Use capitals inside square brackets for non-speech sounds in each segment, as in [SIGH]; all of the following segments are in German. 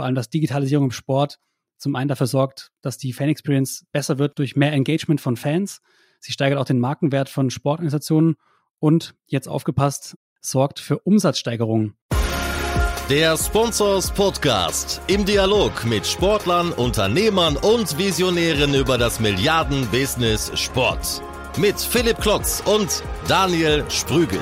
vor allem, dass Digitalisierung im Sport zum einen dafür sorgt, dass die Fan-Experience besser wird durch mehr Engagement von Fans. Sie steigert auch den Markenwert von Sportorganisationen und jetzt aufgepasst, sorgt für Umsatzsteigerungen. Der Sponsors Podcast im Dialog mit Sportlern, Unternehmern und Visionären über das Milliarden-Business Sport. Mit Philipp Klotz und Daniel Sprügel.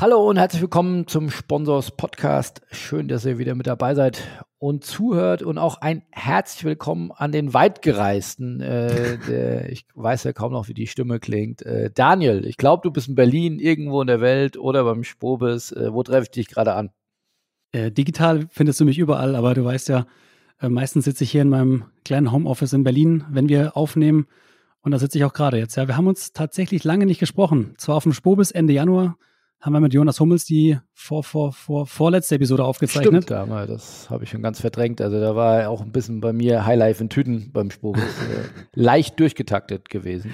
Hallo und herzlich willkommen zum Sponsors Podcast. Schön, dass ihr wieder mit dabei seid und zuhört und auch ein herzlich willkommen an den Weitgereisten. Äh, der, ich weiß ja kaum noch, wie die Stimme klingt. Äh, Daniel, ich glaube, du bist in Berlin, irgendwo in der Welt oder beim Spobis. Äh, wo treffe ich dich gerade an? Äh, digital findest du mich überall, aber du weißt ja, äh, meistens sitze ich hier in meinem kleinen Homeoffice in Berlin, wenn wir aufnehmen. Und da sitze ich auch gerade jetzt. Ja, wir haben uns tatsächlich lange nicht gesprochen. Zwar auf dem Spobis Ende Januar haben wir mit Jonas Hummels die vor, vor, vor, vorletzte Episode aufgezeichnet. Stimmt, da das habe ich schon ganz verdrängt. Also da war auch ein bisschen bei mir Highlife in Tüten beim Spur. äh, [LAUGHS] leicht durchgetaktet gewesen.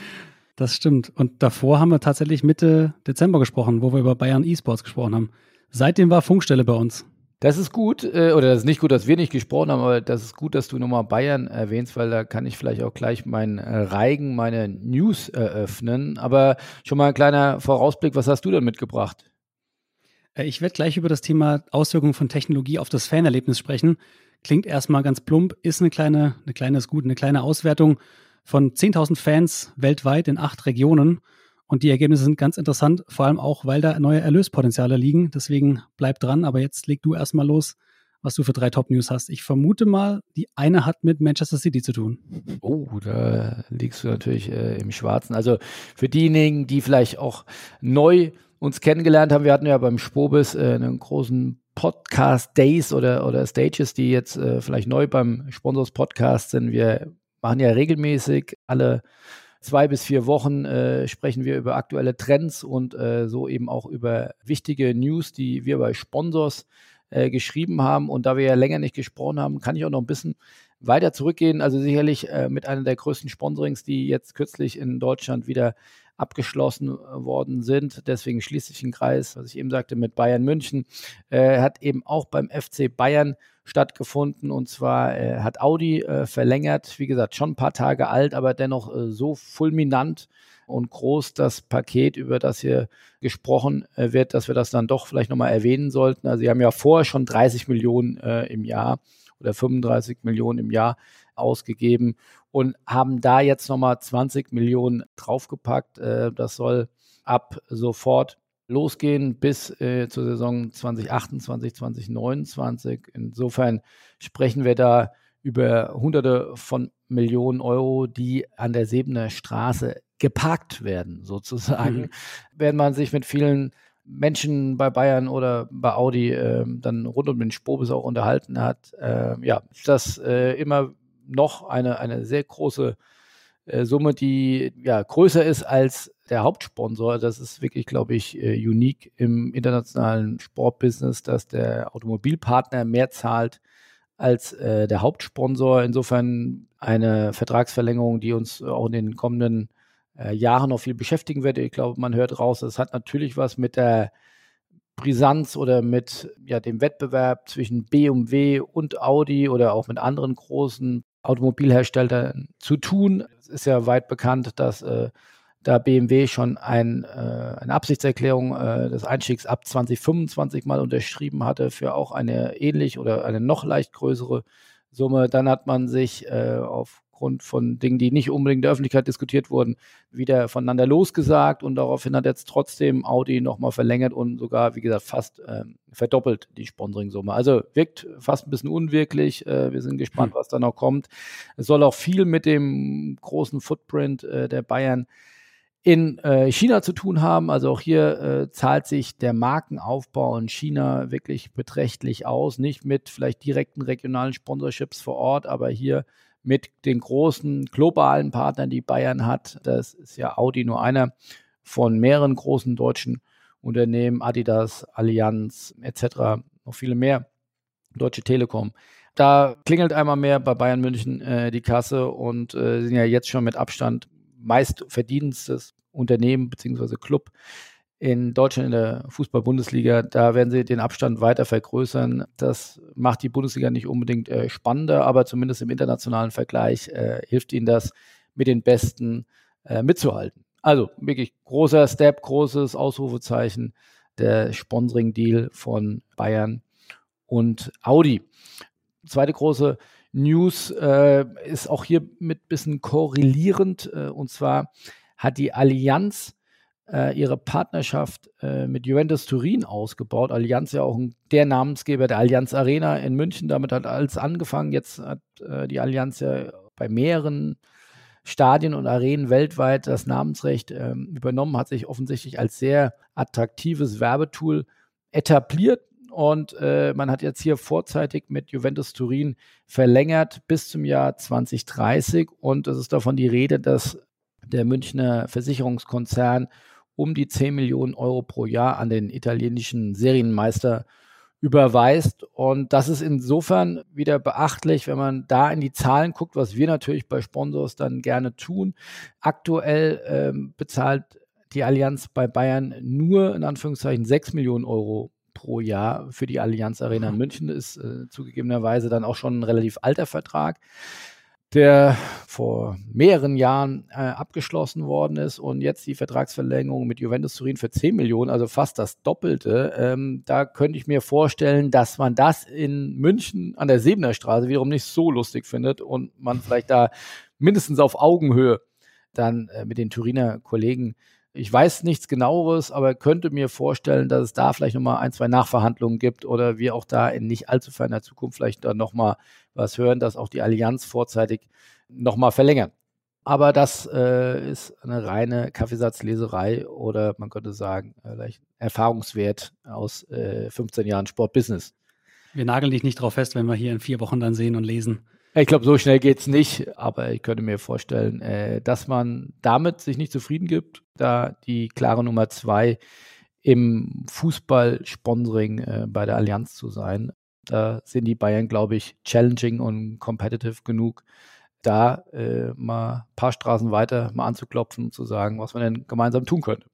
Das stimmt. Und davor haben wir tatsächlich Mitte Dezember gesprochen, wo wir über Bayern E-Sports gesprochen haben. Seitdem war Funkstelle bei uns. Das ist gut, äh, oder das ist nicht gut, dass wir nicht gesprochen haben, aber das ist gut, dass du nochmal Bayern erwähnst, weil da kann ich vielleicht auch gleich meinen äh, Reigen, meine News eröffnen. Aber schon mal ein kleiner Vorausblick, was hast du denn mitgebracht? Äh, ich werde gleich über das Thema Auswirkungen von Technologie auf das Fanerlebnis sprechen. Klingt erstmal ganz plump, ist eine kleine, eine kleine ist gut, eine kleine Auswertung von 10.000 Fans weltweit in acht Regionen. Und die Ergebnisse sind ganz interessant, vor allem auch, weil da neue Erlöspotenziale liegen. Deswegen bleib dran. Aber jetzt leg du erstmal los, was du für drei Top-News hast. Ich vermute mal, die eine hat mit Manchester City zu tun. Oh, da liegst du natürlich äh, im Schwarzen. Also für diejenigen, die vielleicht auch neu uns kennengelernt haben, wir hatten ja beim Spobis äh, einen großen Podcast Days oder, oder Stages, die jetzt äh, vielleicht neu beim Sponsors Podcast sind. Wir machen ja regelmäßig alle zwei bis vier Wochen äh, sprechen wir über aktuelle Trends und äh, so eben auch über wichtige News, die wir bei Sponsors äh, geschrieben haben. Und da wir ja länger nicht gesprochen haben, kann ich auch noch ein bisschen weiter zurückgehen. Also sicherlich äh, mit einer der größten Sponsorings, die jetzt kürzlich in Deutschland wieder abgeschlossen äh, worden sind. Deswegen schließe ich den Kreis, was ich eben sagte, mit Bayern München. Äh, hat eben auch beim FC Bayern stattgefunden. Und zwar äh, hat Audi äh, verlängert, wie gesagt, schon ein paar Tage alt, aber dennoch äh, so fulminant und groß das Paket, über das hier gesprochen äh, wird, dass wir das dann doch vielleicht nochmal erwähnen sollten. Also sie haben ja vorher schon 30 Millionen äh, im Jahr oder 35 Millionen im Jahr ausgegeben und haben da jetzt nochmal 20 Millionen draufgepackt. Äh, das soll ab sofort losgehen bis äh, zur Saison 2028, 2029. Insofern sprechen wir da über Hunderte von Millionen Euro, die an der Sebener Straße geparkt werden, sozusagen. Mhm. Wenn man sich mit vielen Menschen bei Bayern oder bei Audi äh, dann rund um den Spobis auch unterhalten hat, äh, ja, ist das äh, immer noch eine, eine sehr große äh, Summe, die ja größer ist als der Hauptsponsor. Das ist wirklich, glaube ich, äh, unique im internationalen Sportbusiness, dass der Automobilpartner mehr zahlt als äh, der Hauptsponsor. Insofern eine Vertragsverlängerung, die uns auch in den kommenden äh, Jahren noch viel beschäftigen wird. Ich glaube, man hört raus, es hat natürlich was mit der Brisanz oder mit ja, dem Wettbewerb zwischen BMW und Audi oder auch mit anderen großen Automobilherstellern zu tun. Es ist ja weit bekannt, dass äh, da BMW schon ein, äh, eine Absichtserklärung äh, des Einstiegs ab 2025 mal unterschrieben hatte für auch eine ähnlich oder eine noch leicht größere Summe. Dann hat man sich äh, auf aufgrund von Dingen, die nicht unbedingt in der Öffentlichkeit diskutiert wurden, wieder voneinander losgesagt und daraufhin hat jetzt trotzdem Audi nochmal verlängert und sogar, wie gesagt, fast ähm, verdoppelt die Sponsoring-Summe. Also wirkt fast ein bisschen unwirklich. Äh, wir sind gespannt, hm. was da noch kommt. Es soll auch viel mit dem großen Footprint äh, der Bayern in äh, China zu tun haben. Also auch hier äh, zahlt sich der Markenaufbau in China wirklich beträchtlich aus. Nicht mit vielleicht direkten regionalen Sponsorships vor Ort, aber hier mit den großen globalen Partnern, die Bayern hat. Das ist ja Audi nur einer von mehreren großen deutschen Unternehmen, Adidas, Allianz etc., noch viele mehr, Deutsche Telekom. Da klingelt einmal mehr bei Bayern München äh, die Kasse und äh, sind ja jetzt schon mit Abstand meist verdienstes Unternehmen bzw. Club in Deutschland in der Fußball-Bundesliga. Da werden sie den Abstand weiter vergrößern. Das macht die Bundesliga nicht unbedingt äh, spannender, aber zumindest im internationalen Vergleich äh, hilft ihnen das, mit den Besten äh, mitzuhalten. Also wirklich großer Step, großes Ausrufezeichen, der Sponsoring-Deal von Bayern und Audi. Zweite große News äh, ist auch hier mit ein bisschen korrelierend. Äh, und zwar hat die Allianz äh, ihre Partnerschaft äh, mit Juventus Turin ausgebaut. Allianz ja auch der Namensgeber der Allianz Arena in München. Damit hat alles angefangen. Jetzt hat äh, die Allianz ja bei mehreren Stadien und Arenen weltweit das Namensrecht ähm, übernommen, hat sich offensichtlich als sehr attraktives Werbetool etabliert. Und äh, man hat jetzt hier vorzeitig mit Juventus Turin verlängert bis zum Jahr 2030. Und es ist davon die Rede, dass der Münchner Versicherungskonzern um die 10 Millionen Euro pro Jahr an den italienischen Serienmeister überweist. Und das ist insofern wieder beachtlich, wenn man da in die Zahlen guckt, was wir natürlich bei Sponsors dann gerne tun. Aktuell ähm, bezahlt die Allianz bei Bayern nur in Anführungszeichen 6 Millionen Euro pro Jahr für die Allianz Arena in München. Ist äh, zugegebenerweise dann auch schon ein relativ alter Vertrag der vor mehreren Jahren äh, abgeschlossen worden ist und jetzt die Vertragsverlängerung mit Juventus Turin für 10 Millionen, also fast das Doppelte. Ähm, da könnte ich mir vorstellen, dass man das in München an der Sebener Straße wiederum nicht so lustig findet und man vielleicht da mindestens auf Augenhöhe dann äh, mit den Turiner Kollegen ich weiß nichts genaueres, aber könnte mir vorstellen, dass es da vielleicht nochmal ein, zwei Nachverhandlungen gibt oder wir auch da in nicht allzu ferner Zukunft vielleicht dann nochmal was hören, dass auch die Allianz vorzeitig nochmal verlängern. Aber das äh, ist eine reine Kaffeesatzleserei oder man könnte sagen, vielleicht Erfahrungswert aus äh, 15 Jahren Sportbusiness. Wir nageln dich nicht drauf fest, wenn wir hier in vier Wochen dann sehen und lesen. Ich glaube, so schnell geht es nicht, aber ich könnte mir vorstellen, äh, dass man damit sich nicht zufrieden gibt, da die klare Nummer zwei im Fußball-Sponsoring äh, bei der Allianz zu sein. Da sind die Bayern, glaube ich, challenging und competitive genug, da äh, mal ein paar Straßen weiter mal anzuklopfen und zu sagen, was man denn gemeinsam tun könnte.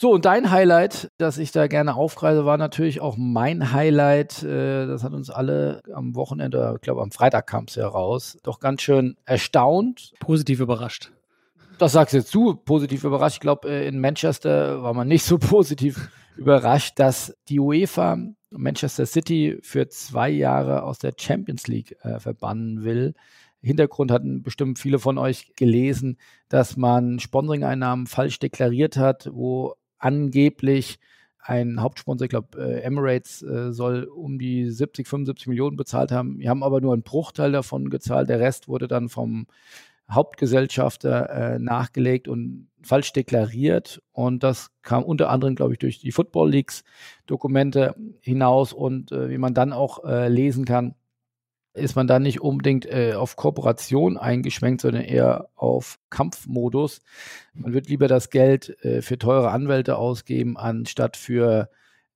So, und dein Highlight, das ich da gerne aufgreise, war natürlich auch mein Highlight. Äh, das hat uns alle am Wochenende, ich glaube am Freitag kam es ja raus, doch ganz schön erstaunt. Positiv überrascht. Das sagst jetzt du, positiv überrascht. Ich glaube, äh, in Manchester war man nicht so [LAUGHS] positiv überrascht, dass die UEFA Manchester City für zwei Jahre aus der Champions League äh, verbannen will. Hintergrund hatten bestimmt viele von euch gelesen, dass man Sponsoring-Einnahmen falsch deklariert hat, wo angeblich ein Hauptsponsor, ich glaube äh, Emirates, äh, soll um die 70, 75 Millionen bezahlt haben. Wir haben aber nur einen Bruchteil davon gezahlt. Der Rest wurde dann vom Hauptgesellschafter äh, nachgelegt und falsch deklariert. Und das kam unter anderem, glaube ich, durch die Football Leagues Dokumente hinaus. Und äh, wie man dann auch äh, lesen kann, ist man da nicht unbedingt äh, auf Kooperation eingeschwenkt, sondern eher auf Kampfmodus. Man wird lieber das Geld äh, für teure Anwälte ausgeben, anstatt für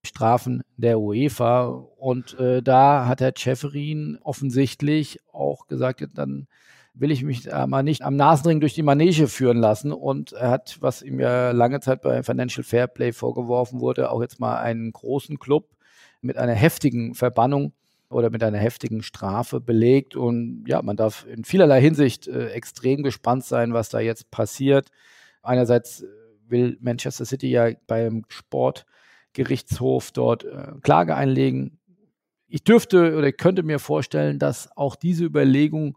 Strafen der UEFA. Und äh, da hat Herr Schäferin offensichtlich auch gesagt, dann will ich mich da mal nicht am Nasenring durch die Manege führen lassen. Und er hat, was ihm ja lange Zeit bei Financial Fairplay vorgeworfen wurde, auch jetzt mal einen großen Club mit einer heftigen Verbannung oder mit einer heftigen Strafe belegt. Und ja, man darf in vielerlei Hinsicht äh, extrem gespannt sein, was da jetzt passiert. Einerseits äh, will Manchester City ja beim Sportgerichtshof dort äh, Klage einlegen. Ich dürfte oder könnte mir vorstellen, dass auch diese Überlegung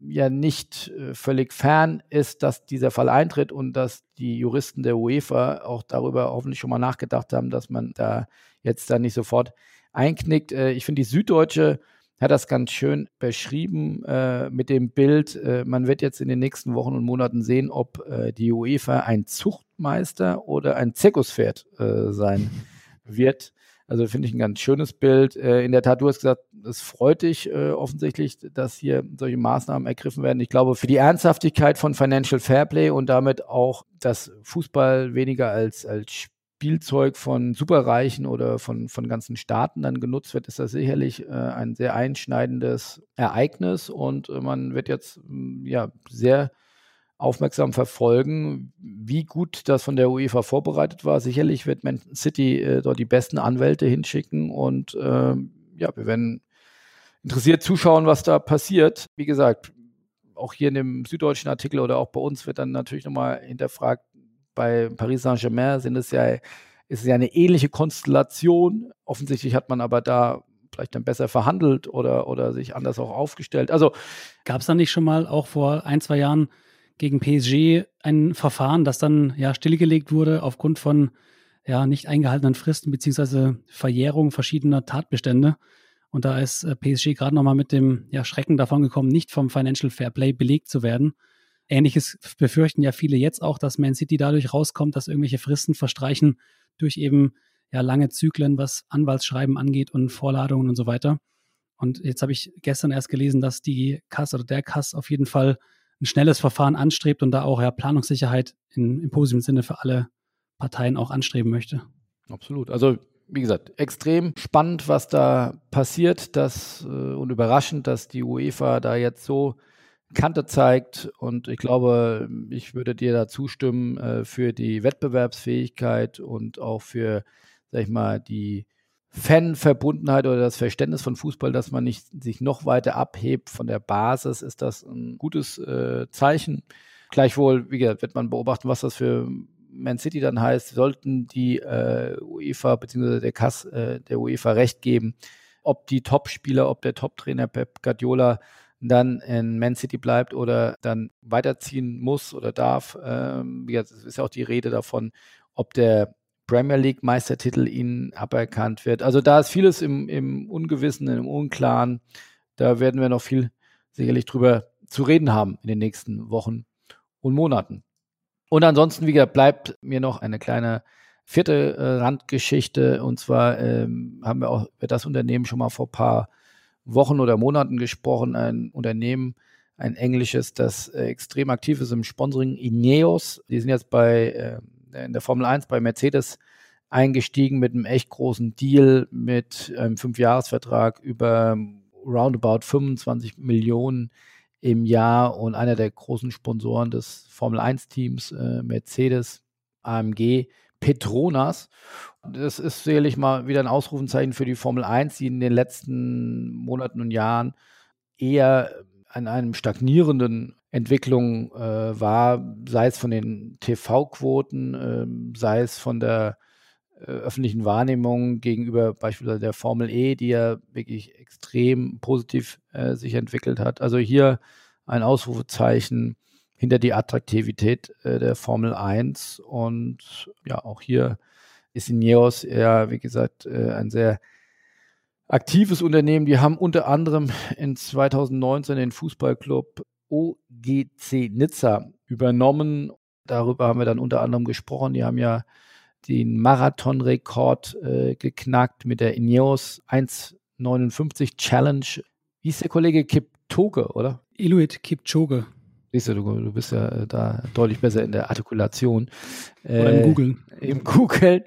ja nicht äh, völlig fern ist, dass dieser Fall eintritt und dass die Juristen der UEFA auch darüber hoffentlich schon mal nachgedacht haben, dass man da jetzt dann nicht sofort einknickt. Äh, ich finde, die Süddeutsche hat das ganz schön beschrieben äh, mit dem Bild. Äh, man wird jetzt in den nächsten Wochen und Monaten sehen, ob äh, die UEFA ein Zuchtmeister oder ein Zirkuspferd äh, sein [LAUGHS] wird. Also finde ich ein ganz schönes Bild. Äh, in der Tat, du hast gesagt, es freut dich offensichtlich, dass hier solche Maßnahmen ergriffen werden. Ich glaube, für die Ernsthaftigkeit von Financial Fairplay und damit auch das Fußball weniger als, als Spielzeug von Superreichen oder von, von ganzen Staaten dann genutzt wird, ist das sicherlich äh, ein sehr einschneidendes Ereignis und äh, man wird jetzt mm, ja sehr aufmerksam verfolgen, wie gut das von der UEFA vorbereitet war. Sicherlich wird Man City äh, dort die besten Anwälte hinschicken und äh, ja, wir werden interessiert zuschauen, was da passiert. Wie gesagt, auch hier in dem süddeutschen Artikel oder auch bei uns wird dann natürlich nochmal hinterfragt, bei Paris Saint-Germain sind es ja, ist es ja eine ähnliche Konstellation. Offensichtlich hat man aber da vielleicht dann besser verhandelt oder, oder sich anders auch aufgestellt. Also gab es da nicht schon mal auch vor ein, zwei Jahren gegen PSG ein Verfahren, das dann ja stillgelegt wurde aufgrund von ja nicht eingehaltenen Fristen beziehungsweise Verjährung verschiedener Tatbestände? Und da ist äh, PSG gerade nochmal mit dem ja, Schrecken davon gekommen, nicht vom Financial Fair Play belegt zu werden. Ähnliches befürchten ja viele jetzt auch, dass Man City dadurch rauskommt, dass irgendwelche Fristen verstreichen durch eben ja lange Zyklen, was Anwaltsschreiben angeht und Vorladungen und so weiter. Und jetzt habe ich gestern erst gelesen, dass die Kass oder der Kass auf jeden Fall ein schnelles Verfahren anstrebt und da auch ja Planungssicherheit in, im positiven Sinne für alle Parteien auch anstreben möchte. Absolut. Also wie gesagt, extrem spannend, was da passiert, dass, äh, und überraschend, dass die UEFA da jetzt so Kante zeigt. Und ich glaube, ich würde dir da zustimmen äh, für die Wettbewerbsfähigkeit und auch für, sag ich mal, die Fanverbundenheit oder das Verständnis von Fußball, dass man nicht sich noch weiter abhebt von der Basis, ist das ein gutes äh, Zeichen. Gleichwohl, wie gesagt, wird man beobachten, was das für Man City dann heißt, sollten die äh, UEFA bzw. der Kass äh, der UEFA recht geben, ob die Top-Spieler, ob der Top-Trainer Pep Guardiola dann in Man City bleibt oder dann weiterziehen muss oder darf. Ähm, es ist ja auch die Rede davon, ob der Premier League Meistertitel ihnen aberkannt wird. Also da ist vieles im, im Ungewissen, im Unklaren. Da werden wir noch viel sicherlich drüber zu reden haben in den nächsten Wochen und Monaten. Und ansonsten, wie gesagt, bleibt mir noch eine kleine vierte äh, Randgeschichte. Und zwar ähm, haben wir auch das Unternehmen schon mal vor ein paar Wochen oder Monaten gesprochen. Ein Unternehmen, ein englisches, das äh, extrem aktiv ist im Sponsoring, Ineos. Die sind jetzt bei äh, in der Formel 1 bei Mercedes eingestiegen mit einem echt großen Deal mit einem Fünfjahresvertrag über roundabout 25 Millionen im Jahr und einer der großen Sponsoren des Formel 1 Teams, äh, Mercedes, AMG, Petronas. Das ist sicherlich mal wieder ein Ausrufenzeichen für die Formel 1, die in den letzten Monaten und Jahren eher an einem stagnierenden Entwicklung äh, war, sei es von den TV-Quoten, äh, sei es von der äh, öffentlichen Wahrnehmung gegenüber beispielsweise der Formel E, die ja wirklich extrem positiv äh, sich entwickelt hat. Also hier ein Ausrufezeichen hinter die Attraktivität äh, der Formel 1 und ja, auch hier ist Ineos ja, wie gesagt, äh, ein sehr aktives Unternehmen. Die haben unter anderem in 2019 den Fußballclub OGC Nizza übernommen. Darüber haben wir dann unter anderem gesprochen. Die haben ja den Marathonrekord äh, geknackt mit der Ineos 1,59 Challenge. Wie ist der Kollege Kiptoge, oder? Iluit Kipchoge. Siehst du, du, du bist ja äh, da deutlich besser in der Artikulation. Oder im Googlen. Im Googlen.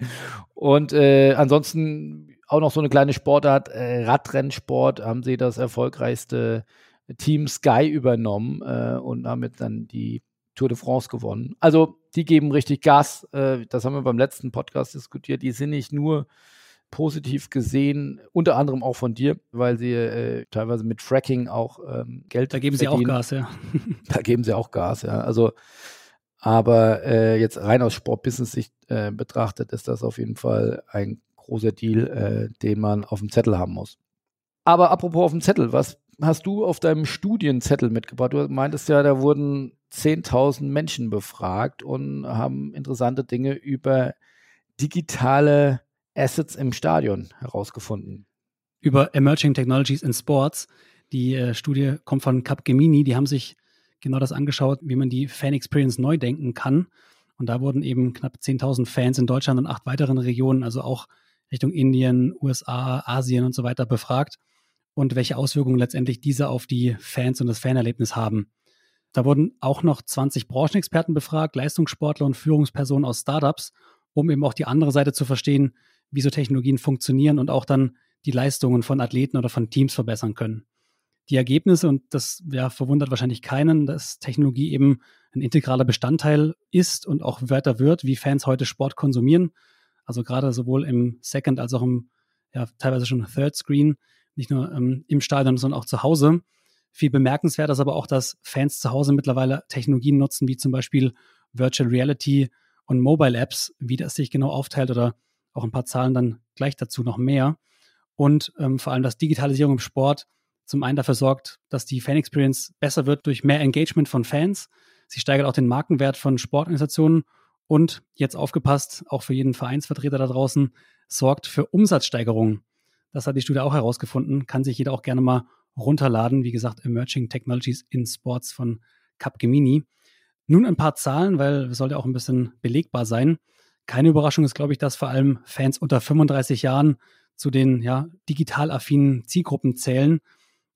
Und äh, ansonsten auch noch so eine kleine Sportart, äh, Radrennsport, haben sie das erfolgreichste Team Sky übernommen äh, und damit dann die Tour de France gewonnen. Also die geben richtig Gas. Äh, das haben wir beim letzten Podcast diskutiert. Die sind nicht nur positiv gesehen, unter anderem auch von dir, weil sie äh, teilweise mit Fracking auch ähm, Geld Da geben verdienen. sie auch Gas, ja. [LAUGHS] da geben sie auch Gas, ja. Also, aber äh, jetzt rein aus Sportbusiness-Sicht äh, betrachtet, ist das auf jeden Fall ein großer Deal, äh, den man auf dem Zettel haben muss. Aber apropos auf dem Zettel, was hast du auf deinem Studienzettel mitgebracht? Du meintest ja, da wurden 10.000 Menschen befragt und haben interessante Dinge über digitale Assets im Stadion herausgefunden. Über Emerging Technologies in Sports. Die äh, Studie kommt von Capgemini. Die haben sich genau das angeschaut, wie man die Fan Experience neu denken kann. Und da wurden eben knapp 10.000 Fans in Deutschland und acht weiteren Regionen, also auch Richtung Indien, USA, Asien und so weiter befragt und welche Auswirkungen letztendlich diese auf die Fans und das Fanerlebnis haben. Da wurden auch noch 20 Branchenexperten befragt, Leistungssportler und Führungspersonen aus Startups, um eben auch die andere Seite zu verstehen, wie so Technologien funktionieren und auch dann die Leistungen von Athleten oder von Teams verbessern können. Die Ergebnisse, und das ja, verwundert wahrscheinlich keinen, dass Technologie eben ein integraler Bestandteil ist und auch weiter wird, wie Fans heute Sport konsumieren. Also gerade sowohl im Second als auch im ja, teilweise schon Third Screen, nicht nur ähm, im Stadion, sondern auch zu Hause. Viel bemerkenswert ist aber auch, dass Fans zu Hause mittlerweile Technologien nutzen, wie zum Beispiel Virtual Reality und Mobile Apps, wie das sich genau aufteilt oder auch ein paar Zahlen dann gleich dazu noch mehr. Und ähm, vor allem, dass Digitalisierung im Sport zum einen dafür sorgt, dass die Fan Experience besser wird durch mehr Engagement von Fans. Sie steigert auch den Markenwert von Sportorganisationen und jetzt aufgepasst, auch für jeden Vereinsvertreter da draußen, sorgt für Umsatzsteigerungen. Das hat die Studie auch herausgefunden. Kann sich jeder auch gerne mal runterladen. Wie gesagt, Emerging Technologies in Sports von Capgemini. Nun ein paar Zahlen, weil es sollte auch ein bisschen belegbar sein. Keine Überraschung ist, glaube ich, dass vor allem Fans unter 35 Jahren zu den ja, digital affinen Zielgruppen zählen.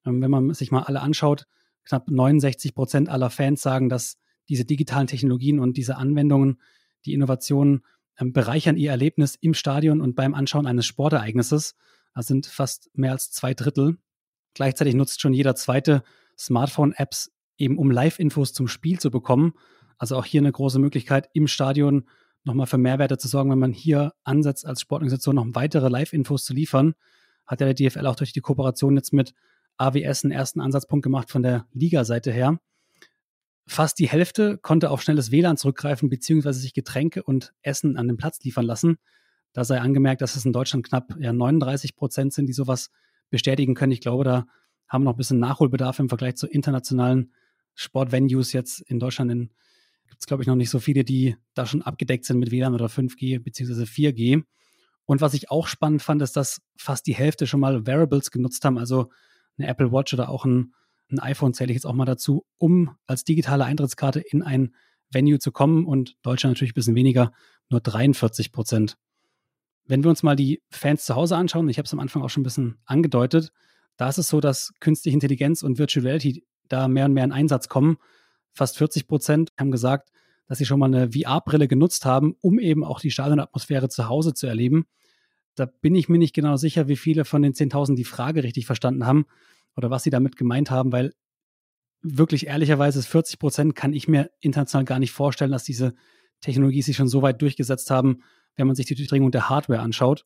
Ähm, wenn man sich mal alle anschaut, knapp 69 Prozent aller Fans sagen, dass diese digitalen Technologien und diese Anwendungen, die Innovationen ähm, bereichern ihr Erlebnis im Stadion und beim Anschauen eines Sportereignisses. Das sind fast mehr als zwei Drittel. Gleichzeitig nutzt schon jeder zweite Smartphone-Apps eben, um Live-Infos zum Spiel zu bekommen. Also auch hier eine große Möglichkeit, im Stadion nochmal für Mehrwerte zu sorgen, wenn man hier ansetzt, als Sportorganisation noch weitere Live-Infos zu liefern. Hat ja der DFL auch durch die Kooperation jetzt mit AWS einen ersten Ansatzpunkt gemacht von der Liga-Seite her. Fast die Hälfte konnte auf schnelles WLAN zurückgreifen, beziehungsweise sich Getränke und Essen an den Platz liefern lassen. Da sei angemerkt, dass es in Deutschland knapp ja, 39 Prozent sind, die sowas bestätigen können. Ich glaube, da haben wir noch ein bisschen Nachholbedarf im Vergleich zu internationalen Sportvenues jetzt in Deutschland. Gibt es, glaube ich, noch nicht so viele, die da schon abgedeckt sind mit WLAN oder 5G beziehungsweise 4G. Und was ich auch spannend fand, ist, dass fast die Hälfte schon mal Wearables genutzt haben, also eine Apple Watch oder auch ein, ein iPhone zähle ich jetzt auch mal dazu, um als digitale Eintrittskarte in ein Venue zu kommen und Deutschland natürlich ein bisschen weniger, nur 43 Prozent. Wenn wir uns mal die Fans zu Hause anschauen, ich habe es am Anfang auch schon ein bisschen angedeutet, da ist es so, dass künstliche Intelligenz und Virtual Reality da mehr und mehr in Einsatz kommen. Fast 40 Prozent haben gesagt, dass sie schon mal eine VR-Brille genutzt haben, um eben auch die Stadionatmosphäre zu Hause zu erleben. Da bin ich mir nicht genau sicher, wie viele von den 10.000 die Frage richtig verstanden haben oder was sie damit gemeint haben, weil wirklich ehrlicherweise ist 40 Prozent kann ich mir international gar nicht vorstellen, dass diese Technologie sich schon so weit durchgesetzt haben, wenn man sich die Durchdringung der Hardware anschaut.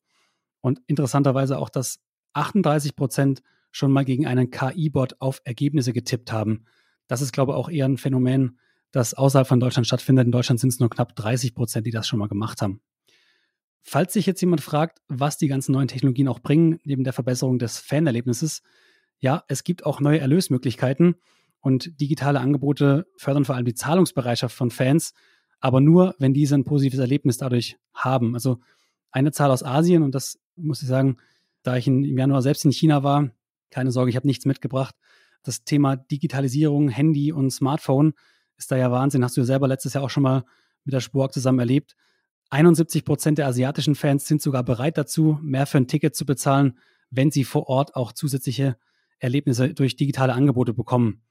Und interessanterweise auch, dass 38 Prozent schon mal gegen einen KI-Bot auf Ergebnisse getippt haben. Das ist, glaube ich, auch eher ein Phänomen, das außerhalb von Deutschland stattfindet. In Deutschland sind es nur knapp 30 Prozent, die das schon mal gemacht haben. Falls sich jetzt jemand fragt, was die ganzen neuen Technologien auch bringen, neben der Verbesserung des Fanerlebnisses, ja, es gibt auch neue Erlösmöglichkeiten und digitale Angebote fördern vor allem die Zahlungsbereitschaft von Fans, aber nur, wenn diese ein positives Erlebnis dadurch haben. Also eine Zahl aus Asien, und das muss ich sagen, da ich im Januar selbst in China war, keine Sorge, ich habe nichts mitgebracht. Das Thema Digitalisierung, Handy und Smartphone ist da ja Wahnsinn. Hast du ja selber letztes Jahr auch schon mal mit der Spurk zusammen erlebt. 71 Prozent der asiatischen Fans sind sogar bereit dazu, mehr für ein Ticket zu bezahlen, wenn sie vor Ort auch zusätzliche Erlebnisse durch digitale Angebote bekommen.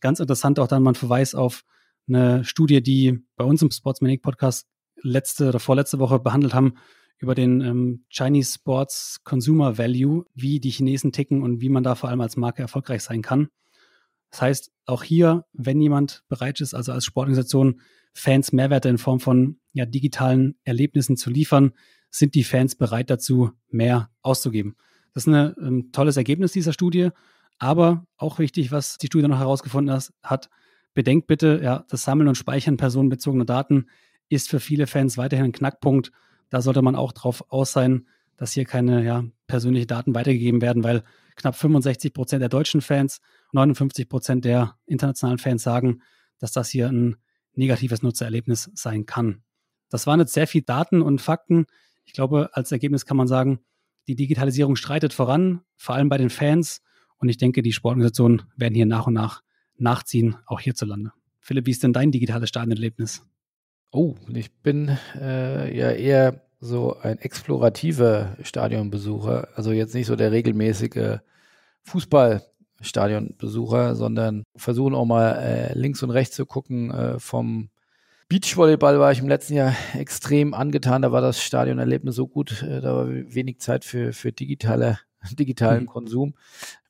Ganz interessant auch dann mal ein Verweis auf eine Studie, die bei uns im Sportsmanic Podcast letzte oder vorletzte Woche behandelt haben über den ähm, Chinese Sports Consumer Value, wie die Chinesen ticken und wie man da vor allem als Marke erfolgreich sein kann. Das heißt, auch hier, wenn jemand bereit ist, also als Sportorganisation Fans Mehrwerte in Form von ja, digitalen Erlebnissen zu liefern, sind die Fans bereit dazu, mehr auszugeben. Das ist ein ähm, tolles Ergebnis dieser Studie, aber auch wichtig, was die Studie noch herausgefunden hat, bedenkt bitte, ja, das Sammeln und Speichern personenbezogener Daten ist für viele Fans weiterhin ein Knackpunkt. Da sollte man auch drauf aus sein, dass hier keine ja, persönlichen Daten weitergegeben werden, weil knapp 65 Prozent der deutschen Fans, 59 Prozent der internationalen Fans sagen, dass das hier ein negatives Nutzererlebnis sein kann. Das waren jetzt sehr viele Daten und Fakten. Ich glaube, als Ergebnis kann man sagen, die Digitalisierung streitet voran, vor allem bei den Fans. Und ich denke, die Sportorganisationen werden hier nach und nach nachziehen, auch hierzulande. Philipp, wie ist denn dein digitales Stadionerlebnis? Oh, ich bin äh, ja eher so ein explorativer Stadionbesucher, also jetzt nicht so der regelmäßige Fußballstadionbesucher, sondern versuchen auch mal äh, links und rechts zu gucken. Äh, vom Beachvolleyball war ich im letzten Jahr extrem angetan. Da war das Stadionerlebnis so gut, äh, da war wenig Zeit für, für digitale, [LAUGHS] digitalen mhm. Konsum.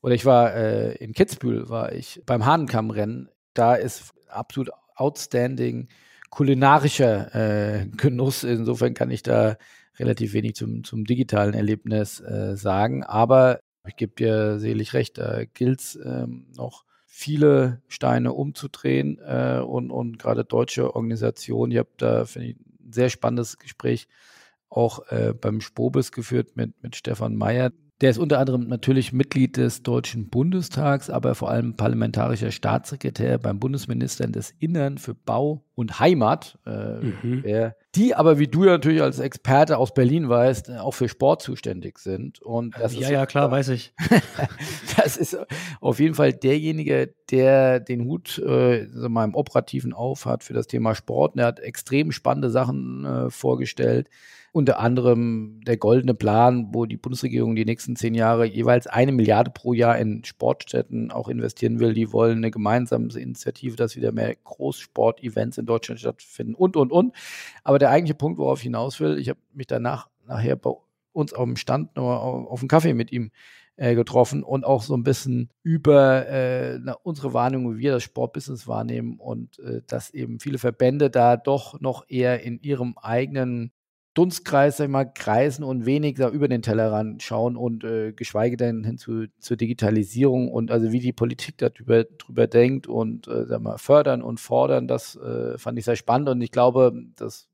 Oder ich war äh, in Kitzbühel, war ich beim Hahnenkammrennen. Da ist absolut outstanding kulinarischer äh, Genuss. Insofern kann ich da relativ wenig zum, zum digitalen Erlebnis äh, sagen. Aber ich gebe dir selig recht, da gilt es ähm, noch viele Steine umzudrehen äh, und, und gerade deutsche Organisationen. Ich habe da, finde ich, ein sehr spannendes Gespräch auch äh, beim Spobis geführt mit, mit Stefan Mayer, der ist unter anderem natürlich Mitglied des Deutschen Bundestags, aber vor allem parlamentarischer Staatssekretär beim Bundesministerium des Innern für Bau und Heimat. Äh, mhm. der, die aber, wie du ja natürlich als Experte aus Berlin weißt, äh, auch für Sport zuständig sind. Und das ja, ist ja, klar, weiß ich. [LAUGHS] das ist auf jeden Fall derjenige, der den Hut äh, so mal im Operativen auf hat für das Thema Sport. Und er hat extrem spannende Sachen äh, vorgestellt unter anderem der goldene Plan, wo die Bundesregierung die nächsten zehn Jahre jeweils eine Milliarde pro Jahr in Sportstätten auch investieren will. Die wollen eine gemeinsame Initiative, dass wieder mehr Großsport-Events in Deutschland stattfinden und, und, und. Aber der eigentliche Punkt, worauf ich hinaus will, ich habe mich danach nachher bei uns auf dem Stand nur auf dem Kaffee mit ihm äh, getroffen und auch so ein bisschen über äh, na, unsere Wahrnehmung, wie wir das Sportbusiness wahrnehmen und äh, dass eben viele Verbände da doch noch eher in ihrem eigenen Dunstkreis, sag ich mal, kreisen und weniger über den Tellerrand schauen und äh, geschweige denn hin zu, zur Digitalisierung und also wie die Politik darüber drüber denkt und äh, sag mal, fördern und fordern, das äh, fand ich sehr spannend und ich glaube, das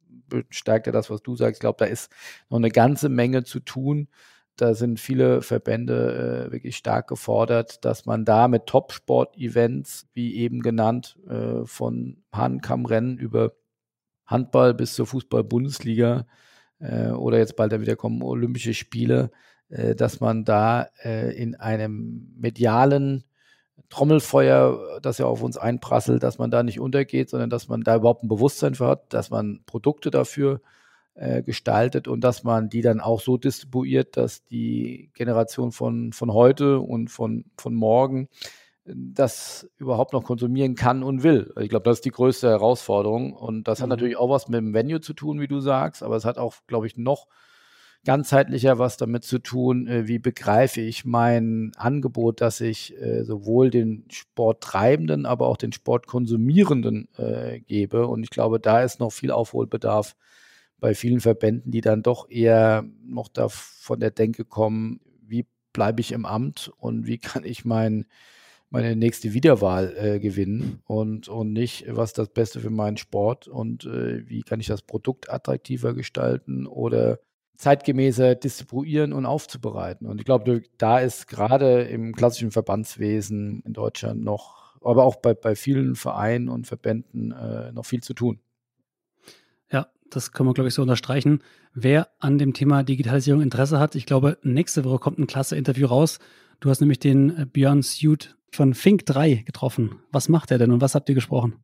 stärkt ja das, was du sagst. Ich glaube, da ist noch eine ganze Menge zu tun. Da sind viele Verbände äh, wirklich stark gefordert, dass man da mit Top-Sport-Events, wie eben genannt, äh, von Hahnkammrennen über Handball bis zur Fußball-Bundesliga äh, oder jetzt bald wieder kommen Olympische Spiele, äh, dass man da äh, in einem medialen Trommelfeuer, das ja auf uns einprasselt, dass man da nicht untergeht, sondern dass man da überhaupt ein Bewusstsein für hat, dass man Produkte dafür äh, gestaltet und dass man die dann auch so distribuiert, dass die Generation von, von heute und von, von morgen das überhaupt noch konsumieren kann und will. Ich glaube, das ist die größte Herausforderung. Und das mhm. hat natürlich auch was mit dem Venue zu tun, wie du sagst, aber es hat auch, glaube ich, noch ganzheitlicher was damit zu tun, äh, wie begreife ich mein Angebot, dass ich äh, sowohl den Sporttreibenden, aber auch den Sportkonsumierenden äh, gebe. Und ich glaube, da ist noch viel Aufholbedarf bei vielen Verbänden, die dann doch eher noch da von der Denke kommen, wie bleibe ich im Amt und wie kann ich mein meine nächste Wiederwahl äh, gewinnen und, und nicht, was das Beste für meinen Sport und äh, wie kann ich das Produkt attraktiver gestalten oder zeitgemäßer distribuieren und aufzubereiten. Und ich glaube, da ist gerade im klassischen Verbandswesen in Deutschland noch, aber auch bei, bei vielen Vereinen und Verbänden äh, noch viel zu tun. Ja, das können wir, glaube ich, so unterstreichen. Wer an dem Thema Digitalisierung Interesse hat, ich glaube, nächste Woche kommt ein klasse Interview raus. Du hast nämlich den äh, Björn Suit von Fink 3 getroffen. Was macht er denn und was habt ihr gesprochen?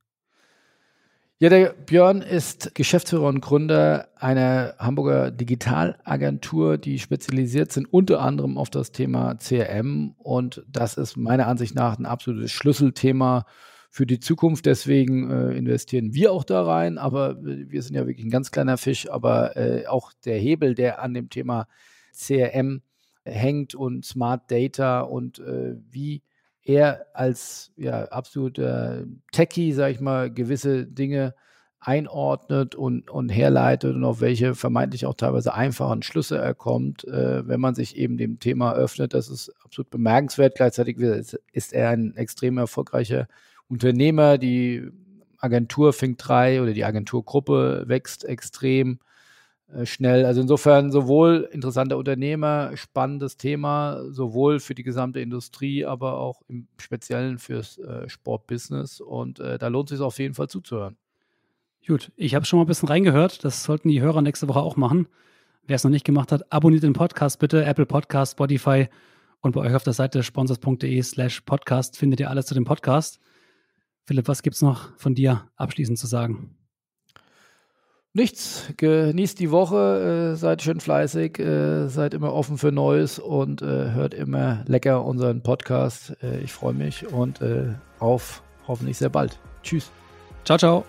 Ja, der Björn ist Geschäftsführer und Gründer einer Hamburger Digitalagentur, die spezialisiert sind unter anderem auf das Thema CRM. Und das ist meiner Ansicht nach ein absolutes Schlüsselthema für die Zukunft. Deswegen äh, investieren wir auch da rein. Aber wir sind ja wirklich ein ganz kleiner Fisch. Aber äh, auch der Hebel, der an dem Thema CRM hängt und Smart Data und äh, wie er als ja, absoluter Techie, sag ich mal, gewisse Dinge einordnet und, und herleitet und auf welche vermeintlich auch teilweise einfachen Schlüsse er kommt, äh, wenn man sich eben dem Thema öffnet. Das ist absolut bemerkenswert. Gleichzeitig ist, ist er ein extrem erfolgreicher Unternehmer. Die Agentur Fink 3 oder die Agenturgruppe wächst extrem. Äh, schnell. Also insofern sowohl interessanter Unternehmer, spannendes Thema, sowohl für die gesamte Industrie, aber auch im Speziellen fürs äh, Sportbusiness. Und äh, da lohnt es sich auf jeden Fall zuzuhören. Gut, ich habe schon mal ein bisschen reingehört. Das sollten die Hörer nächste Woche auch machen. Wer es noch nicht gemacht hat, abonniert den Podcast bitte. Apple Podcast, Spotify und bei euch auf der Seite sponsors.de slash podcast findet ihr alles zu dem Podcast. Philipp, was gibt es noch von dir abschließend zu sagen? Nichts. Genießt die Woche, äh, seid schön fleißig, äh, seid immer offen für Neues und äh, hört immer lecker unseren Podcast. Äh, ich freue mich und äh, auf hoffentlich sehr bald. Tschüss. Ciao, ciao.